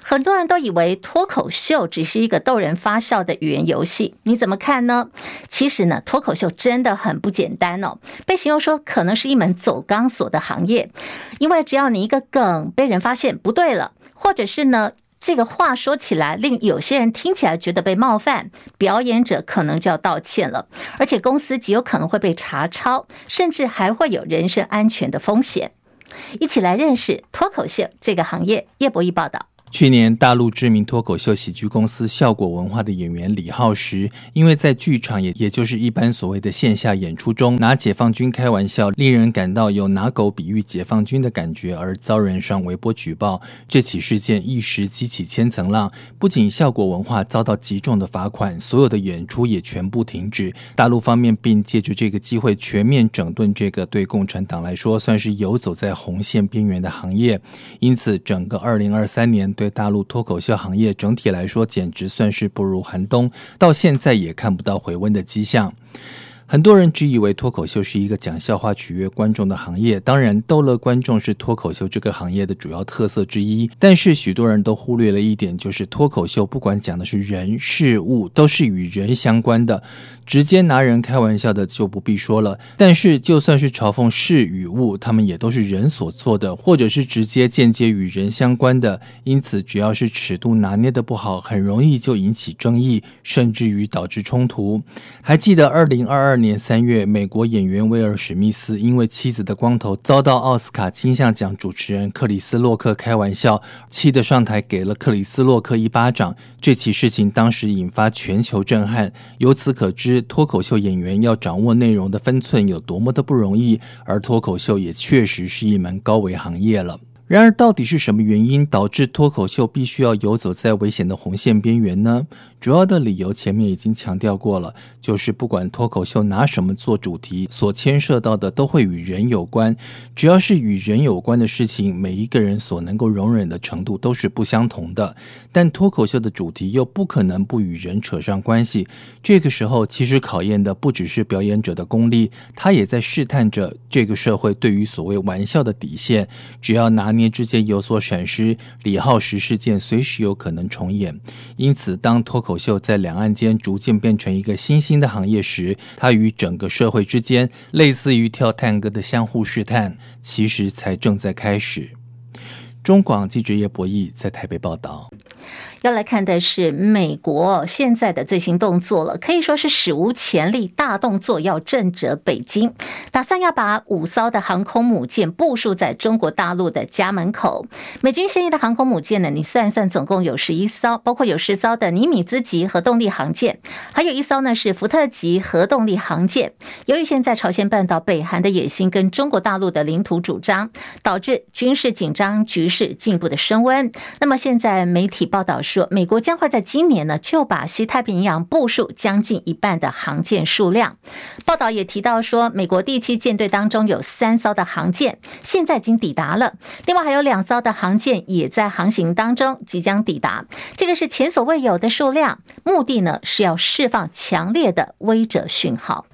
很多人都以为脱口秀只是一个逗人发笑的语言游戏，你怎么看呢？其实呢，脱口秀真的很不简单哦。被形容说可能是一门走钢索的行业，因为只要你一个梗被人发现不对了，或者是呢。这个话说起来，令有些人听起来觉得被冒犯，表演者可能就要道歉了，而且公司极有可能会被查抄，甚至还会有人身安全的风险。一起来认识脱口秀这个行业。叶博弈报道。去年，大陆知名脱口秀喜剧公司笑果文化的演员李浩石，因为在剧场也也就是一般所谓的线下演出中拿解放军开玩笑，令人感到有拿狗比喻解放军的感觉，而遭人上微博举报。这起事件一时激起千层浪，不仅笑果文化遭到极重的罚款，所有的演出也全部停止。大陆方面并借着这个机会全面整顿这个对共产党来说算是游走在红线边缘的行业。因此，整个二零二三年对大陆脱口秀行业整体来说，简直算是步入寒冬，到现在也看不到回温的迹象。很多人只以为脱口秀是一个讲笑话取悦观众的行业，当然逗乐观众是脱口秀这个行业的主要特色之一。但是许多人都忽略了一点，就是脱口秀不管讲的是人事物，都是与人相关的。直接拿人开玩笑的就不必说了，但是就算是嘲讽事与物，他们也都是人所做的，或者是直接间接与人相关的。因此，只要是尺度拿捏的不好，很容易就引起争议，甚至于导致冲突。还记得二零二二二年三月，美国演员威尔史密斯因为妻子的光头遭到奥斯卡金像奖主持人克里斯洛克开玩笑，气得上台给了克里斯洛克一巴掌。这起事情当时引发全球震撼，由此可知脱口秀演员要掌握内容的分寸有多么的不容易，而脱口秀也确实是一门高危行业了。然而，到底是什么原因导致脱口秀必须要游走在危险的红线边缘呢？主要的理由前面已经强调过了，就是不管脱口秀拿什么做主题，所牵涉到的都会与人有关。只要是与人有关的事情，每一个人所能够容忍的程度都是不相同的。但脱口秀的主题又不可能不与人扯上关系。这个时候，其实考验的不只是表演者的功力，他也在试探着这个社会对于所谓玩笑的底线。只要拿捏之间有所闪失，李浩石事件随时有可能重演。因此，当脱口秀在两岸间逐渐变成一个新兴的行业时，它与整个社会之间类似于跳探戈的相互试探，其实才正在开始。中广记者叶博弈在台北报道。要来看的是美国现在的最新动作了，可以说是史无前例大动作，要震慑北京，打算要把五艘的航空母舰部署在中国大陆的家门口。美军现役的航空母舰呢，你算一算，总共有十一艘，包括有十艘的尼米兹级核动力航舰，还有一艘呢是福特级核动力航舰。由于现在朝鲜半岛、北韩的野心跟中国大陆的领土主张，导致军事紧张局势进一步的升温。那么现在媒体报道说。说美国将会在今年呢，就把西太平洋部署将近一半的航舰数量。报道也提到说，美国第七舰队当中有三艘的航舰现在已经抵达了，另外还有两艘的航舰也在航行当中，即将抵达。这个是前所未有的数量，目的呢是要释放强烈的威慑讯号。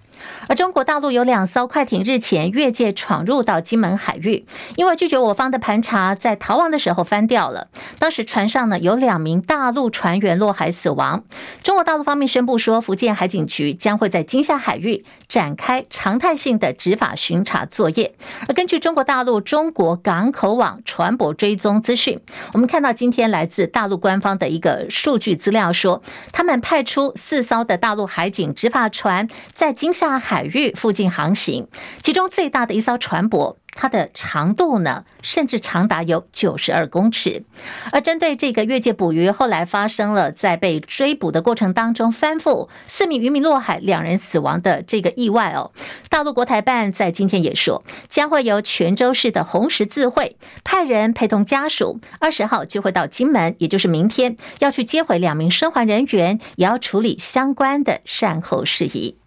而中国大陆有两艘快艇日前越界闯入到金门海域，因为拒绝我方的盘查，在逃亡的时候翻掉了。当时船上呢有两名大陆船员落海死亡。中国大陆方面宣布说，福建海警局将会在金厦海域展开常态性的执法巡查作业。而根据中国大陆中国港口网船舶追踪资讯，我们看到今天来自大陆官方的一个数据资料说，他们派出四艘的大陆海警执法船在金厦海域附近航行，其中最大的一艘船舶。它的长度呢，甚至长达有九十二公尺。而针对这个越界捕鱼，后来发生了在被追捕的过程当中翻覆，四名渔民落海，两人死亡的这个意外哦。大陆国台办在今天也说，将会由泉州市的红十字会派人陪同家属，二十号就会到金门，也就是明天要去接回两名生还人员，也要处理相关的善后事宜。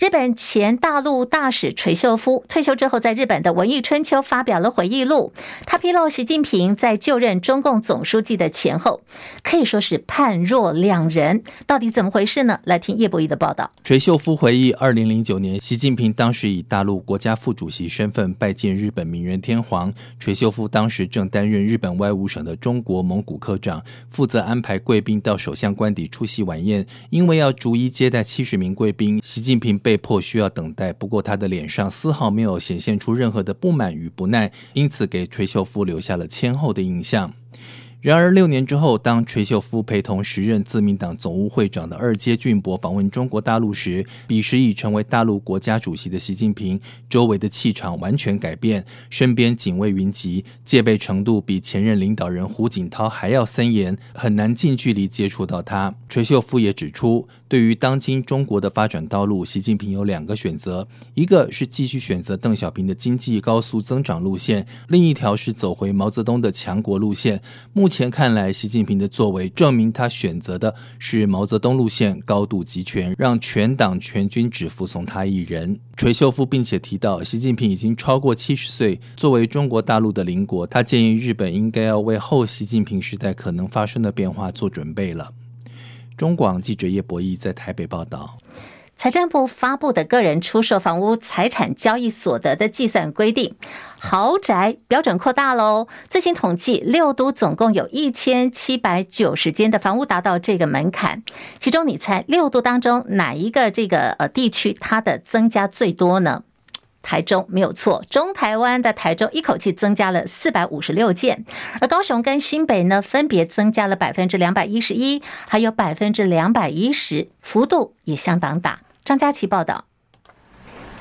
日本前大陆大使垂秀夫退休之后，在日本的《文艺春秋》发表了回忆录。他披露，习近平在就任中共总书记的前后，可以说是判若两人。到底怎么回事呢？来听叶博弈的报道。垂秀夫回忆，二零零九年，习近平当时以大陆国家副主席身份拜见日本明仁天皇。垂秀夫当时正担任日本外务省的中国蒙古科长，负责安排贵宾到首相官邸出席晚宴。因为要逐一接待七十名贵宾，习近平。被迫需要等待，不过他的脸上丝毫没有显现出任何的不满与不耐，因此给垂秀夫留下了谦厚的印象。然而六年之后，当垂秀夫陪同时任自民党总务会长的二阶俊博访问中国大陆时，彼时已成为大陆国家主席的习近平，周围的气场完全改变，身边警卫云集，戒备程度比前任领导人胡锦涛还要森严，很难近距离接触到他。垂秀夫也指出，对于当今中国的发展道路，习近平有两个选择：一个是继续选择邓小平的经济高速增长路线，另一条是走回毛泽东的强国路线。目前看来，习近平的作为证明他选择的是毛泽东路线，高度集权，让全党全军只服从他一人。垂秀夫并且提到，习近平已经超过七十岁，作为中国大陆的邻国，他建议日本应该要为后习近平时代可能发生的变化做准备了。中广记者叶博弈在台北报道。财政部发布的个人出售房屋财产交易所得的计算规定，豪宅标准扩大喽。最新统计，六都总共有一千七百九十间的房屋达到这个门槛，其中你猜六都当中哪一个这个呃地区它的增加最多呢？台中没有错，中台湾的台中一口气增加了四百五十六件，而高雄跟新北呢，分别增加了百分之两百一十一，还有百分之两百一十，幅度也相当大。张佳琪报道，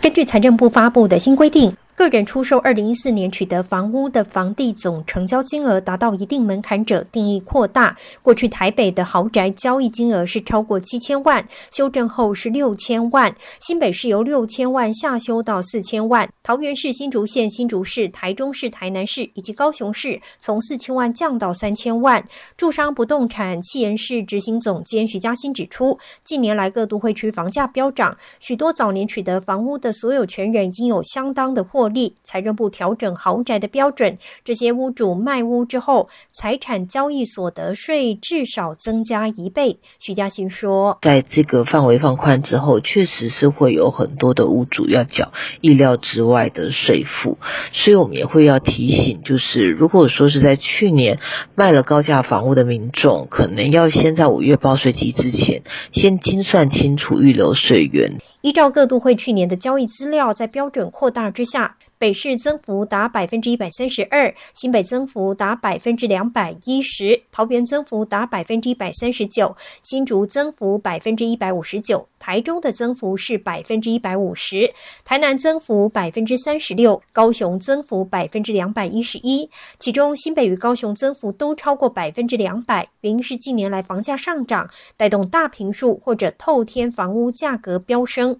根据财政部发布的新规定，个人出售二零一四年取得房屋的房地总成交金额达到一定门槛者，定义扩大。过去台北的豪宅交易金额是超过七千万，修正后是六千万。新北市由六千万下修到四千万，桃园市、新竹县、新竹市、台中市、台南市以及高雄市从四千万降到三千万。住商不动产企研室执行总监徐嘉欣指出，近年来各都会区房价飙涨，许多早年取得房屋的所有权人已经有相当的获。获利，财政部调整豪宅的标准，这些屋主卖屋之后，财产交易所得税至少增加一倍。徐嘉欣说，在这个范围放宽之后，确实是会有很多的屋主要缴意料之外的税负，所以我们也会要提醒，就是如果说是在去年卖了高价房屋的民众，可能要先在五月报税期之前，先精算清楚预留税源。依照各都会去年的交易资料，在标准扩大之下，北市增幅达百分之一百三十二，新北增幅达百分之两百一十，桃园增幅达百分之一百三十九，新竹增幅百分之一百五十九，台中的增幅是百分之一百五十，台南增幅百分之三十六，高雄增幅百分之两百一十一，其中新北与高雄增幅都超过百分之两百，原因是近年来房价上涨，带动大坪数或者透天房屋价格飙升。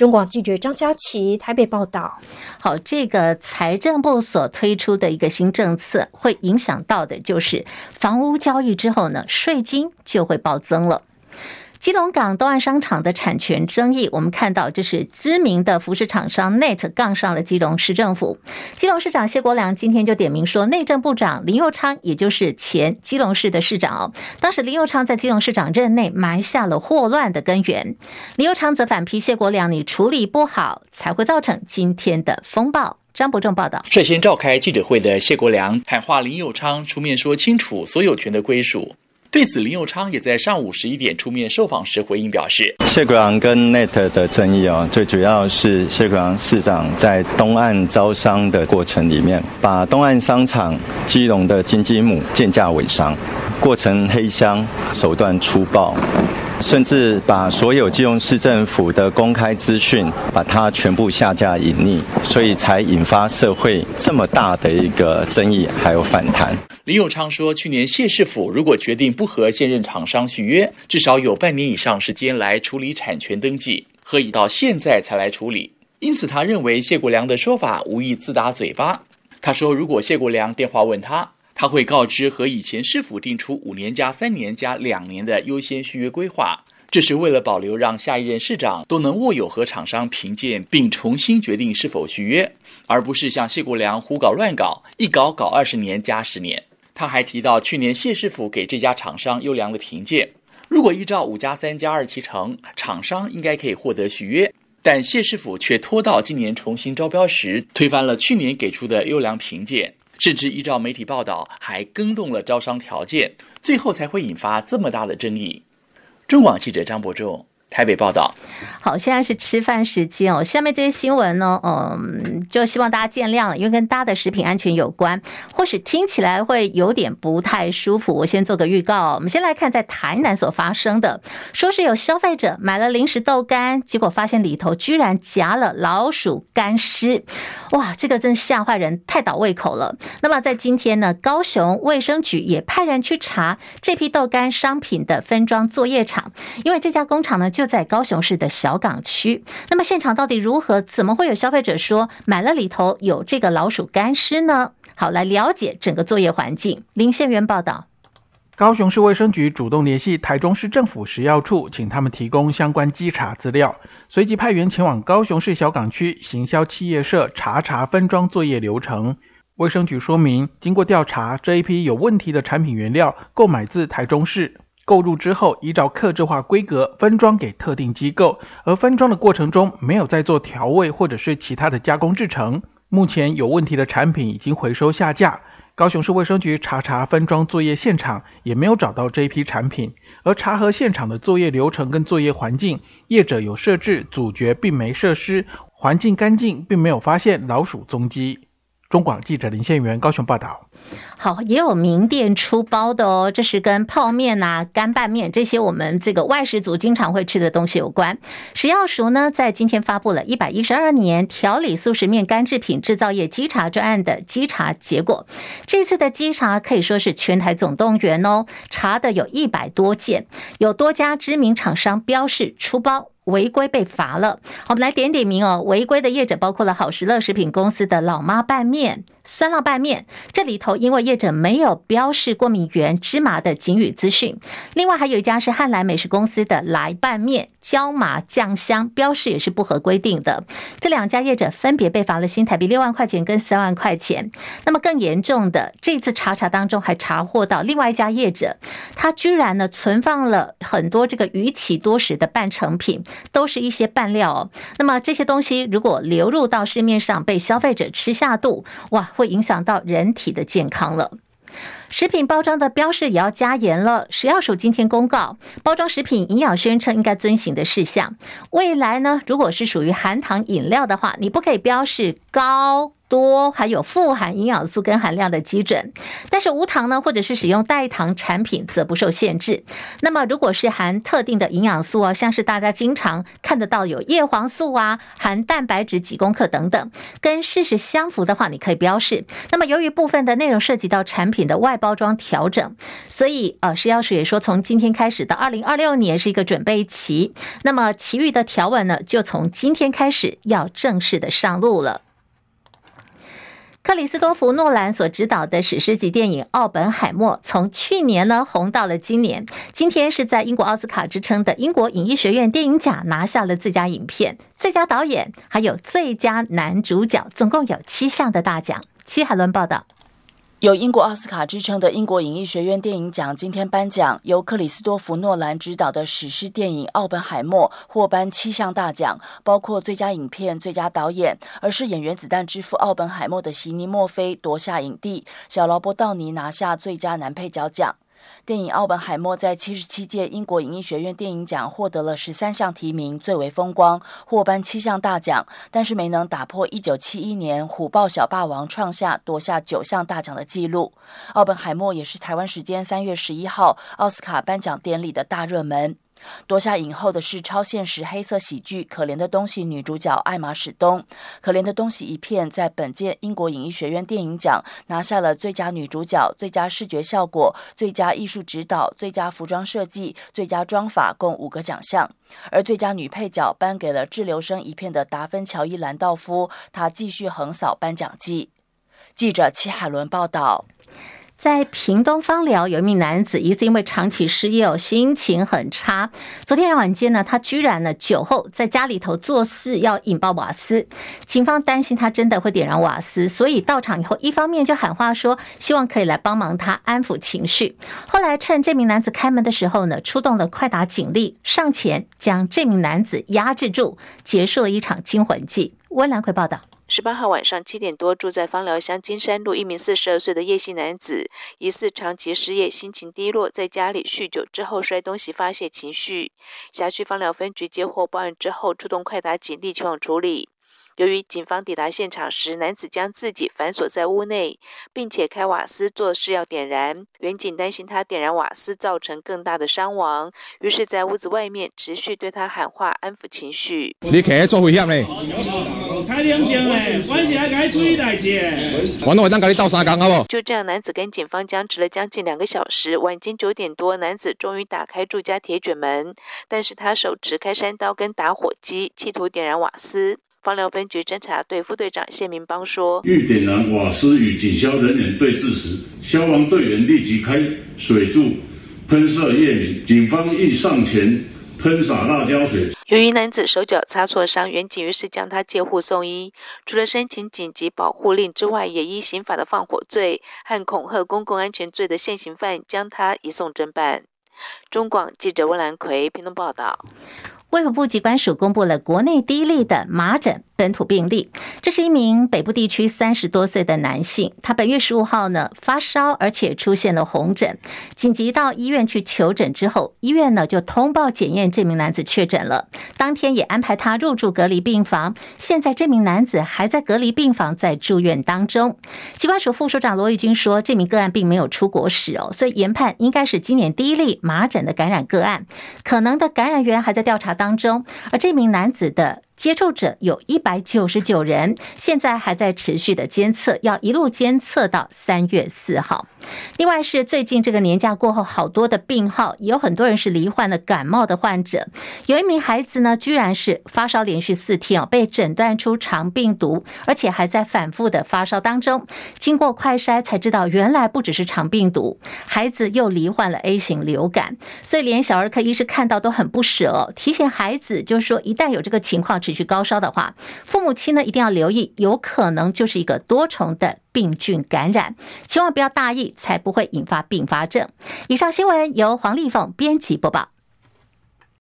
中广记者张佳琪台北报道。好，这个财政部所推出的一个新政策，会影响到的就是房屋交易之后呢，税金就会暴增了。基隆港东岸商场的产权争议，我们看到这是知名的服饰厂商 NET 杠上了基隆市政府。基隆市长谢国梁今天就点名说，内政部长林佑昌，也就是前基隆市的市长哦，当时林佑昌在基隆市长任内埋下了祸乱的根源。林佑昌则反批谢国梁，你处理不好，才会造成今天的风暴。张伯仲报道，率先召开记者会的谢国梁喊话林佑昌出面说清楚所有权的归属。对此，林佑昌也在上午十一点出面受访时回应表示：“谢国梁跟 NET 的争议哦，最主要是谢国梁市长在东岸招商的过程里面，把东岸商场基隆的金鸡母贱价委商，过程黑箱，手段粗暴。”甚至把所有基隆市政府的公开资讯，把它全部下架隐匿，所以才引发社会这么大的一个争议，还有反弹。林永昌说，去年谢市府如果决定不和现任厂商续约，至少有半年以上时间来处理产权登记，何以到现在才来处理？因此，他认为谢国梁的说法无意自打嘴巴。他说，如果谢国梁电话问他。他会告知和以前市府定出五年加三年加两年的优先续约规划，这是为了保留让下一任市长都能握有和厂商评鉴并重新决定是否续约，而不是像谢国梁胡搞乱搞，一搞搞二十年加十年。他还提到去年谢市府给这家厂商优良的评鉴，如果依照五加三加二七成，厂商应该可以获得续约，但谢市府却拖到今年重新招标时推翻了去年给出的优良评鉴。甚至依照媒体报道，还更动了招商条件，最后才会引发这么大的争议。中广记者张博仲。台北报道，好，现在是吃饭时间哦。下面这些新闻呢，嗯，就希望大家见谅了，因为跟大家的食品安全有关，或许听起来会有点不太舒服。我先做个预告，我们先来看在台南所发生的，说是有消费者买了零食豆干，结果发现里头居然夹了老鼠干尸，哇，这个真吓坏人，太倒胃口了。那么在今天呢，高雄卫生局也派人去查这批豆干商品的分装作业厂，因为这家工厂呢就。就在高雄市的小港区，那么现场到底如何？怎么会有消费者说买了里头有这个老鼠干尸呢？好，来了解整个作业环境。林宪元报道，高雄市卫生局主动联系台中市政府食药处，请他们提供相关稽查资料，随即派员前往高雄市小港区行销企业社查查分装作业流程。卫生局说明，经过调查，这一批有问题的产品原料购买自台中市。购入之后，依照客制化规格分装给特定机构，而分装的过程中没有再做调味或者是其他的加工制成。目前有问题的产品已经回收下架。高雄市卫生局查查分装作业现场，也没有找到这一批产品。而查核现场的作业流程跟作业环境，业者有设置阻绝病媒设施，环境干净，并没有发现老鼠踪迹。中广记者林宪元高雄报道。好，也有名店出包的哦，这是跟泡面啊、干拌面这些我们这个外食族经常会吃的东西有关。食药署呢，在今天发布了一百一十二年调理速食面干制品制造业稽查专案的稽查结果。这次的稽查可以说是全台总动员哦，查的有一百多件，有多家知名厂商标示出包。违规被罚了，我们来点点名哦。违规的业者包括了好食乐食品公司的老妈拌面、酸辣拌面，这里头因为业者没有标示过敏原芝麻的警语资讯。另外还有一家是汉来美食公司的来拌面，椒麻酱香标示也是不合规定的。这两家业者分别被罚了新台币六万块钱跟三万块钱。那么更严重的，这次查查当中还查获到另外一家业者，他居然呢存放了很多这个逾期多时的半成品。都是一些拌料哦，那么这些东西如果流入到市面上，被消费者吃下肚，哇，会影响到人体的健康了。食品包装的标示也要加严了。食药署今天公告，包装食品营养宣称应该遵循的事项。未来呢，如果是属于含糖饮料的话，你不可以标示高。多还有富含营养素跟含量的基准，但是无糖呢，或者是使用代糖产品则不受限制。那么如果是含特定的营养素哦，像是大家经常看得到有叶黄素啊，含蛋白质几公克等等，跟事实相符的话，你可以标示。那么由于部分的内容涉及到产品的外包装调整，所以呃，食药署也说，从今天开始到二零二六年是一个准备期。那么其余的条文呢，就从今天开始要正式的上路了。克里斯多弗·诺兰所执导的史诗级电影《奥本海默》，从去年呢红到了今年。今天是在英国奥斯卡之称的英国影艺学院电影奖拿下了最佳影片、最佳导演，还有最佳男主角，总共有七项的大奖。戚海伦报道。有英国奥斯卡之称的英国影艺学院电影奖今天颁奖，由克里斯多弗·诺兰执导的史诗电影《奥本海默》获颁七项大奖，包括最佳影片、最佳导演。而是演员子弹之父奥本海默的席尼·墨菲夺下影帝，小劳勃·道尼拿下最佳男配角奖。电影《奥本海默》在七十七届英国影艺学院电影奖获得了十三项提名，最为风光，获颁七项大奖，但是没能打破一九七一年《虎豹小霸王》创下夺下九项大奖的记录。奥本海默也是台湾时间三月十一号奥斯卡颁奖典礼的大热门。夺下影后的是超现实黑色喜剧《可怜的东西》女主角艾玛史东，《可怜的东西》一片在本届英国影艺学院电影奖拿下了最佳女主角、最佳视觉效果、最佳艺术指导、最佳服装设计、最佳妆发共五个奖项，而最佳女配角颁给了滞留生一片的达芬乔伊兰道夫，她继续横扫颁奖季。记者齐海伦报道。在屏东方寮，有一名男子疑似因为长期失业，心情很差。昨天晚间呢，他居然呢酒后在家里头做事要引爆瓦斯，警方担心他真的会点燃瓦斯，所以到场以后，一方面就喊话说希望可以来帮忙他安抚情绪。后来趁这名男子开门的时候呢，出动了快打警力上前将这名男子压制住，结束了一场惊魂记。温兰奎报道。十八号晚上七点多，住在芳寮乡金山路一名四十二岁的叶姓男子，疑似长期失业，心情低落，在家里酗酒之后摔东西发泄情绪。辖区芳寮分局接获报案之后，出动快打警力前往处理。由于警方抵达现场时，男子将自己反锁在屋内，并且开瓦斯做事要点燃。员警担心他点燃瓦斯造成更大的伤亡，于是，在屋子外面持续对他喊话，安抚情绪。你开做危险呢？开两枪嘞，关系还该注意代志。完了，我当跟你斗三工，好不好？就这样，男子跟警方僵持了将近两个小时。晚间九点多，男子终于打开住家铁卷门，但是他手持开山刀跟打火机，企图点燃瓦斯。方寮分局侦查队副队长谢明邦说：“欲点燃瓦斯与警消人员对峙时，消防队员立即开水柱喷射叶明，警方亦上前喷洒辣椒水。由于男子手脚擦挫伤，员警于是将他接护送医。除了申请紧急保护令之外，也依刑法的放火罪和恐吓公共安全罪的现行犯，将他移送侦办。”中广记者温兰奎屏东报道。卫福部疾管署公布了国内第一例的麻疹本土病例。这是一名北部地区三十多岁的男性，他本月十五号呢发烧，而且出现了红疹，紧急到医院去求诊之后，医院呢就通报检验这名男子确诊了，当天也安排他入住隔离病房。现在这名男子还在隔离病房在住院当中。疾管署副署长罗玉军说，这名个案并没有出国史哦，所以研判应该是今年第一例麻疹的感染个案，可能的感染源还在调查当中，而这名男子的。接触者有一百九十九人，现在还在持续的监测，要一路监测到三月四号。另外是最近这个年假过后，好多的病号，有很多人是罹患了感冒的患者。有一名孩子呢，居然是发烧连续四天哦，被诊断出肠病毒，而且还在反复的发烧当中。经过快筛才知道，原来不只是肠病毒，孩子又罹患了 A 型流感，所以连小儿科医师看到都很不舍，提醒孩子就是说，一旦有这个情况，持续高烧的话，父母亲呢一定要留意，有可能就是一个多重的病菌感染，千万不要大意，才不会引发并发症。以上新闻由黄丽凤编辑播报。